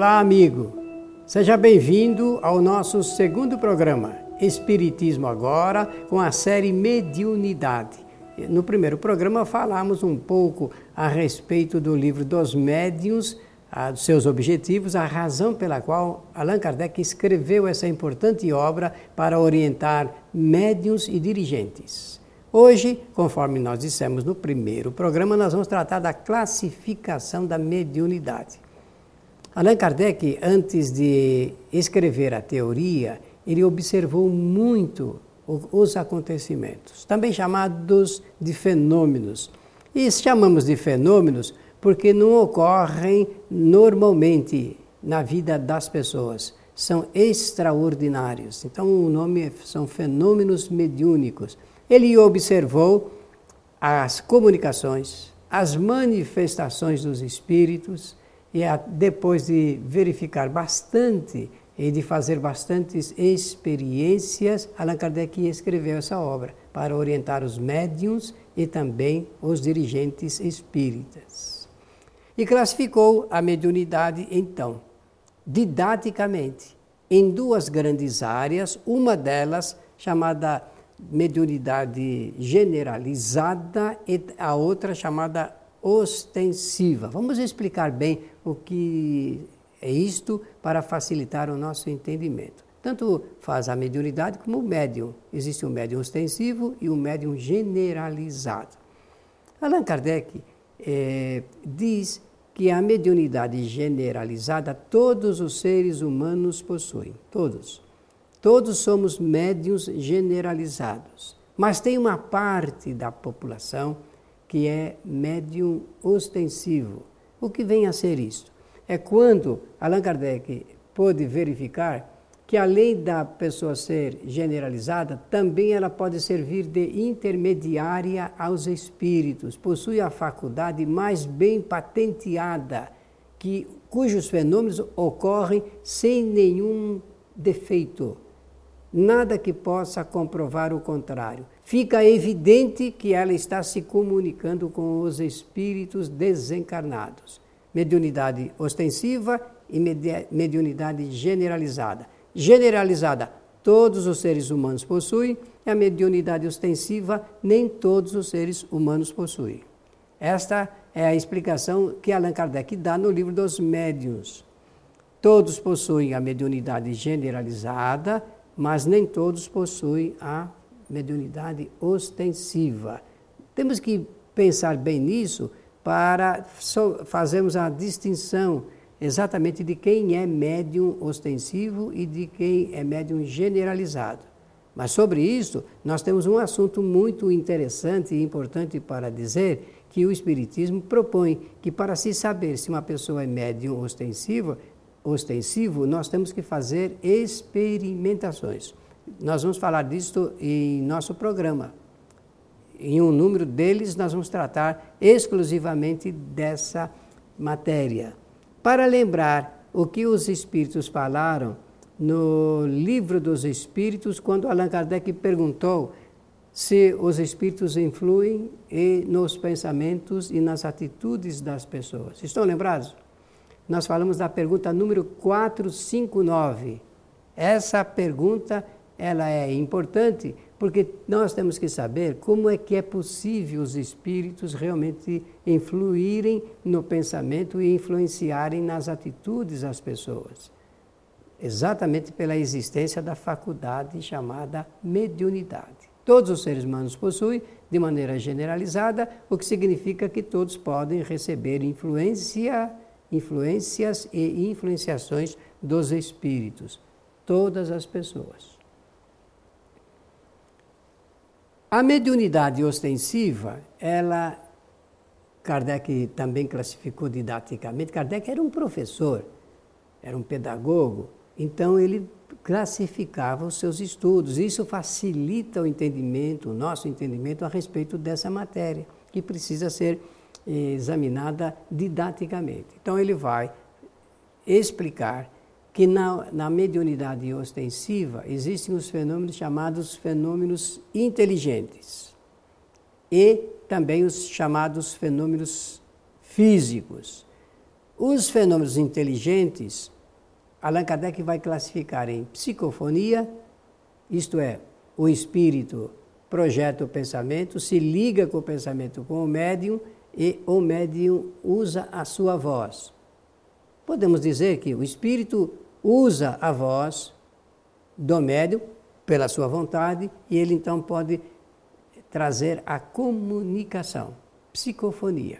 Olá, amigo. Seja bem-vindo ao nosso segundo programa, Espiritismo Agora, com a série Mediunidade. No primeiro programa falamos um pouco a respeito do livro dos médiuns, dos seus objetivos, a razão pela qual Allan Kardec escreveu essa importante obra para orientar médiuns e dirigentes. Hoje, conforme nós dissemos no primeiro programa, nós vamos tratar da classificação da mediunidade. Allan Kardec, antes de escrever a teoria, ele observou muito os acontecimentos, também chamados de fenômenos. E chamamos de fenômenos porque não ocorrem normalmente na vida das pessoas, são extraordinários. Então, o nome são fenômenos mediúnicos. Ele observou as comunicações, as manifestações dos espíritos, e depois de verificar bastante e de fazer bastantes experiências, Allan Kardec escreveu essa obra para orientar os médiums e também os dirigentes espíritas. E classificou a mediunidade, então, didaticamente, em duas grandes áreas, uma delas chamada mediunidade generalizada e a outra chamada ostensiva. Vamos explicar bem o que é isto para facilitar o nosso entendimento. Tanto faz a mediunidade como o médium. Existe um médium ostensivo e um médium generalizado. Allan Kardec é, diz que a mediunidade generalizada todos os seres humanos possuem, todos. Todos somos médiums generalizados, mas tem uma parte da população que é médium ostensivo. O que vem a ser isto? É quando Allan Kardec pôde verificar que além da pessoa ser generalizada, também ela pode servir de intermediária aos espíritos, possui a faculdade mais bem patenteada, que, cujos fenômenos ocorrem sem nenhum defeito, nada que possa comprovar o contrário fica evidente que ela está se comunicando com os espíritos desencarnados. Mediunidade ostensiva e mediunidade generalizada. Generalizada, todos os seres humanos possuem, e a mediunidade ostensiva, nem todos os seres humanos possuem. Esta é a explicação que Allan Kardec dá no livro dos Médiuns. Todos possuem a mediunidade generalizada, mas nem todos possuem a mediunidade ostensiva. Temos que pensar bem nisso para fazermos a distinção exatamente de quem é médium ostensivo e de quem é médium generalizado. Mas sobre isso, nós temos um assunto muito interessante e importante para dizer que o Espiritismo propõe que para se saber se uma pessoa é médium ostensivo, ostensivo, nós temos que fazer experimentações. Nós vamos falar disso em nosso programa. Em um número deles, nós vamos tratar exclusivamente dessa matéria. Para lembrar o que os Espíritos falaram no Livro dos Espíritos, quando Allan Kardec perguntou se os Espíritos influem nos pensamentos e nas atitudes das pessoas. Estão lembrados? Nós falamos da pergunta número 459. Essa pergunta ela é importante porque nós temos que saber como é que é possível os espíritos realmente influírem no pensamento e influenciarem nas atitudes das pessoas. Exatamente pela existência da faculdade chamada mediunidade. Todos os seres humanos possuem, de maneira generalizada, o que significa que todos podem receber influência, influências e influenciações dos espíritos. Todas as pessoas. A mediunidade ostensiva, ela, Kardec também classificou didaticamente. Kardec era um professor, era um pedagogo, então ele classificava os seus estudos. Isso facilita o entendimento, o nosso entendimento a respeito dessa matéria, que precisa ser examinada didaticamente. Então ele vai explicar que na, na mediunidade ostensiva existem os fenômenos chamados fenômenos inteligentes e também os chamados fenômenos físicos. Os fenômenos inteligentes, Allan Kardec vai classificar em psicofonia, isto é, o espírito projeta o pensamento, se liga com o pensamento com o médium e o médium usa a sua voz. Podemos dizer que o espírito usa a voz do médium pela sua vontade e ele então pode trazer a comunicação, psicofonia.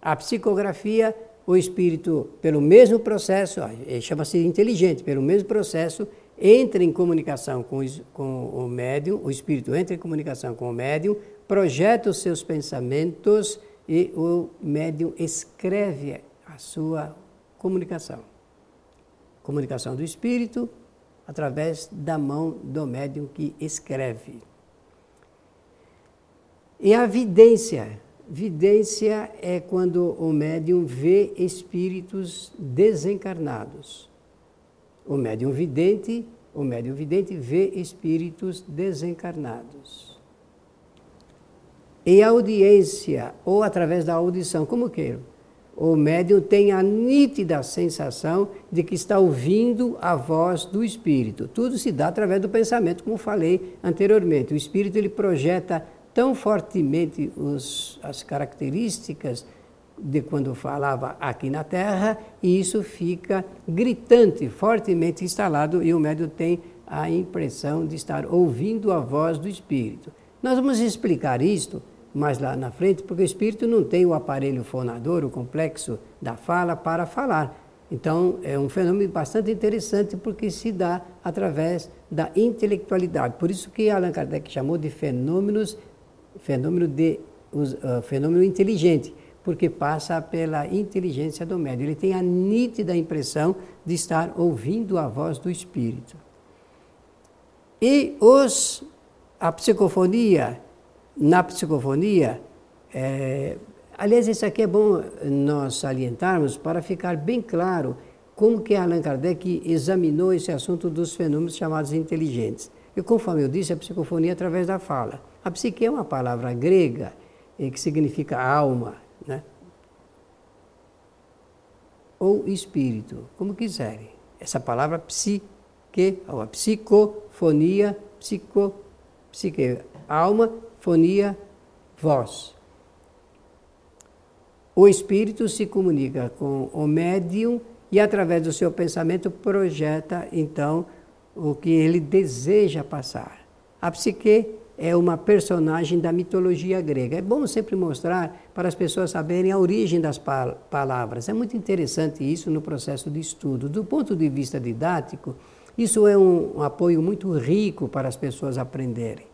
A psicografia, o espírito, pelo mesmo processo, chama-se inteligente, pelo mesmo processo, entra em comunicação com, com o médium, o espírito entra em comunicação com o médium, projeta os seus pensamentos e o médium escreve a sua comunicação. Comunicação do espírito através da mão do médium que escreve. E a vidência. Vidência é quando o médium vê espíritos desencarnados. O médium vidente, o médium vidente vê espíritos desencarnados. E a audiência, ou através da audição, como queiram, o médium tem a nítida sensação de que está ouvindo a voz do espírito. Tudo se dá através do pensamento, como falei anteriormente. O espírito ele projeta tão fortemente os, as características de quando falava aqui na Terra, e isso fica gritante, fortemente instalado, e o médium tem a impressão de estar ouvindo a voz do Espírito. Nós vamos explicar isto mais lá na frente, porque o Espírito não tem o aparelho fonador, o complexo da fala, para falar. Então, é um fenômeno bastante interessante porque se dá através da intelectualidade. Por isso que Allan Kardec chamou de fenômenos, fenômeno, de, uh, fenômeno inteligente porque passa pela inteligência do médium. Ele tem a nítida impressão de estar ouvindo a voz do Espírito. E os, a psicofonia, na psicofonia, é, aliás, isso aqui é bom nós salientarmos para ficar bem claro como que Allan Kardec examinou esse assunto dos fenômenos chamados inteligentes. E conforme eu disse, a psicofonia é através da fala. A psique é uma palavra grega que significa alma, né? ou espírito, como quiserem. Essa palavra psique, ou a psicofonia, psico, psique, alma, fonia, voz. O espírito se comunica com o médium e, através do seu pensamento, projeta então o que ele deseja passar. A psique é uma personagem da mitologia grega. É bom sempre mostrar para as pessoas saberem a origem das palavras. É muito interessante isso no processo de estudo. Do ponto de vista didático, isso é um, um apoio muito rico para as pessoas aprenderem.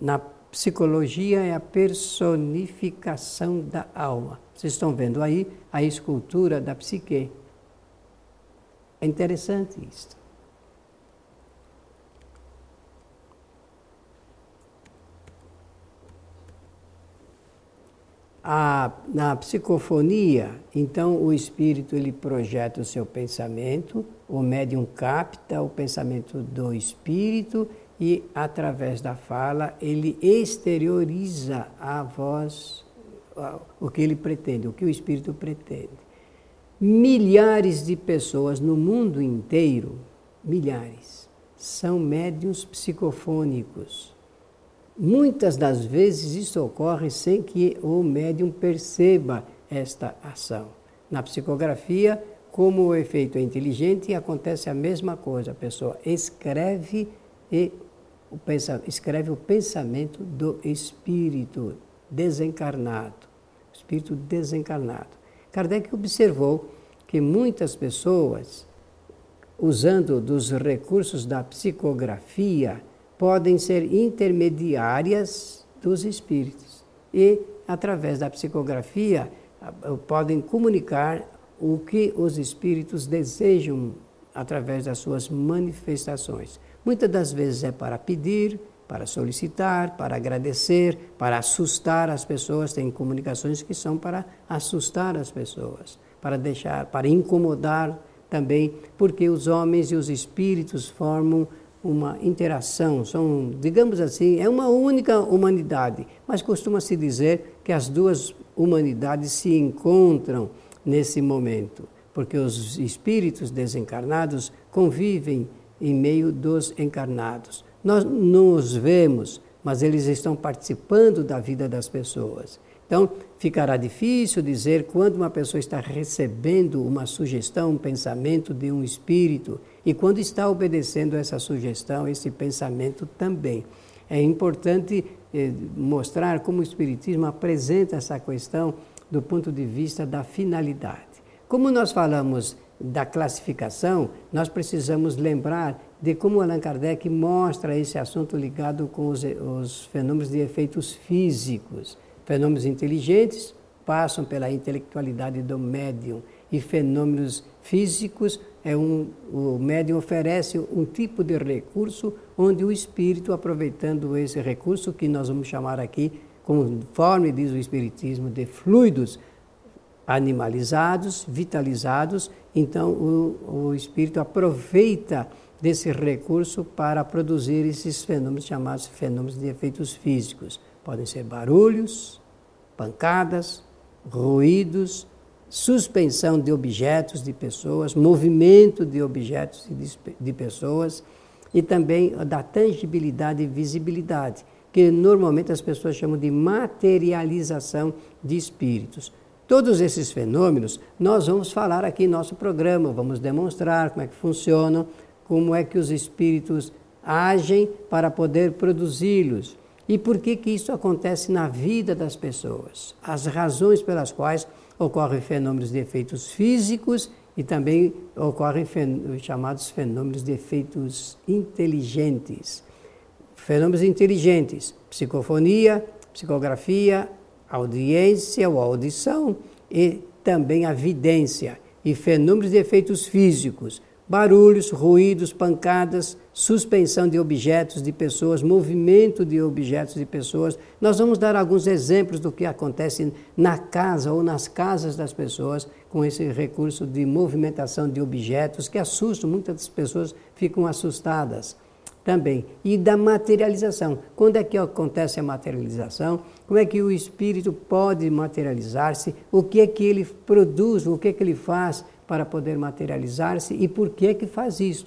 Na psicologia é a personificação da alma. Vocês estão vendo aí a escultura da psique. É interessante isso. A, na psicofonia, então o espírito ele projeta o seu pensamento, o médium capta o pensamento do espírito e através da fala ele exterioriza a voz o que ele pretende, o que o espírito pretende. Milhares de pessoas no mundo inteiro, milhares, são médiums psicofônicos Muitas das vezes isso ocorre sem que o médium perceba esta ação. Na psicografia, como o efeito é inteligente, acontece a mesma coisa. A pessoa escreve e o escreve o pensamento do espírito desencarnado. Espírito desencarnado. Kardec observou que muitas pessoas, usando dos recursos da psicografia, podem ser intermediárias dos espíritos e, através da psicografia, podem comunicar o que os espíritos desejam através das suas manifestações. Muitas das vezes é para pedir, para solicitar, para agradecer, para assustar as pessoas. Tem comunicações que são para assustar as pessoas, para deixar, para incomodar também, porque os homens e os espíritos formam uma interação, são, digamos assim, é uma única humanidade, mas costuma-se dizer que as duas humanidades se encontram nesse momento, porque os espíritos desencarnados convivem em meio dos encarnados. Nós não os vemos, mas eles estão participando da vida das pessoas. Então, ficará difícil dizer quando uma pessoa está recebendo uma sugestão, um pensamento de um espírito e quando está obedecendo essa sugestão, esse pensamento também. É importante eh, mostrar como o Espiritismo apresenta essa questão do ponto de vista da finalidade. Como nós falamos da classificação, nós precisamos lembrar de como Allan Kardec mostra esse assunto ligado com os, os fenômenos de efeitos físicos. Fenômenos inteligentes passam pela intelectualidade do médium e fenômenos físicos é um, o médium oferece um tipo de recurso onde o espírito, aproveitando esse recurso que nós vamos chamar aqui, conforme diz o espiritismo, de fluidos animalizados, vitalizados, então o, o espírito aproveita desse recurso para produzir esses fenômenos chamados fenômenos de efeitos físicos. Podem ser barulhos, pancadas, ruídos, suspensão de objetos, de pessoas, movimento de objetos e de, pessoas e também da tangibilidade e visibilidade, que normalmente as pessoas chamam de materialização de espíritos. Todos esses fenômenos nós vamos falar aqui em nosso programa, vamos demonstrar como é que funcionam, como é que os espíritos agem para poder produzi-los. E por que, que isso acontece na vida das pessoas? As razões pelas quais ocorrem fenômenos de efeitos físicos e também ocorrem fen chamados fenômenos de efeitos inteligentes. Fenômenos inteligentes, psicofonia, psicografia, audiência ou audição e também a vidência. E fenômenos de efeitos físicos, barulhos, ruídos, pancadas, suspensão de objetos, de pessoas, movimento de objetos, de pessoas. Nós vamos dar alguns exemplos do que acontece na casa ou nas casas das pessoas com esse recurso de movimentação de objetos que assustam, muitas pessoas ficam assustadas também. E da materialização. Quando é que acontece a materialização? Como é que o espírito pode materializar-se? O que é que ele produz? O que é que ele faz para poder materializar-se? E por que é que faz isso?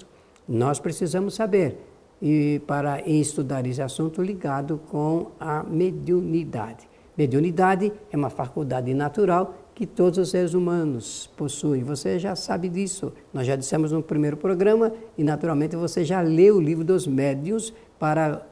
Nós precisamos saber e para estudar esse assunto ligado com a mediunidade. Mediunidade é uma faculdade natural que todos os seres humanos possuem. Você já sabe disso. Nós já dissemos no primeiro programa e naturalmente você já leu o livro dos médiuns para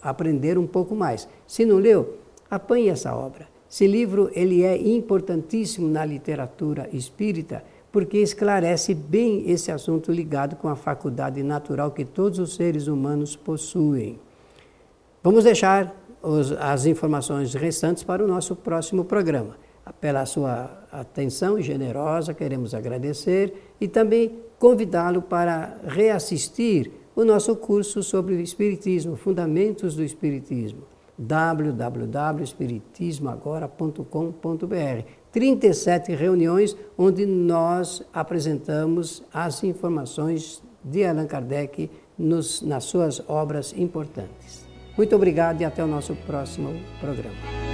aprender um pouco mais. Se não leu, apanhe essa obra. Esse livro ele é importantíssimo na literatura espírita porque esclarece bem esse assunto ligado com a faculdade natural que todos os seres humanos possuem. Vamos deixar os, as informações restantes para o nosso próximo programa. Pela sua atenção generosa, queremos agradecer e também convidá-lo para reassistir o nosso curso sobre o Espiritismo, Fundamentos do Espiritismo www.espiritismoagora.com.br. 37 reuniões onde nós apresentamos as informações de Allan Kardec nos, nas suas obras importantes. Muito obrigado e até o nosso próximo programa.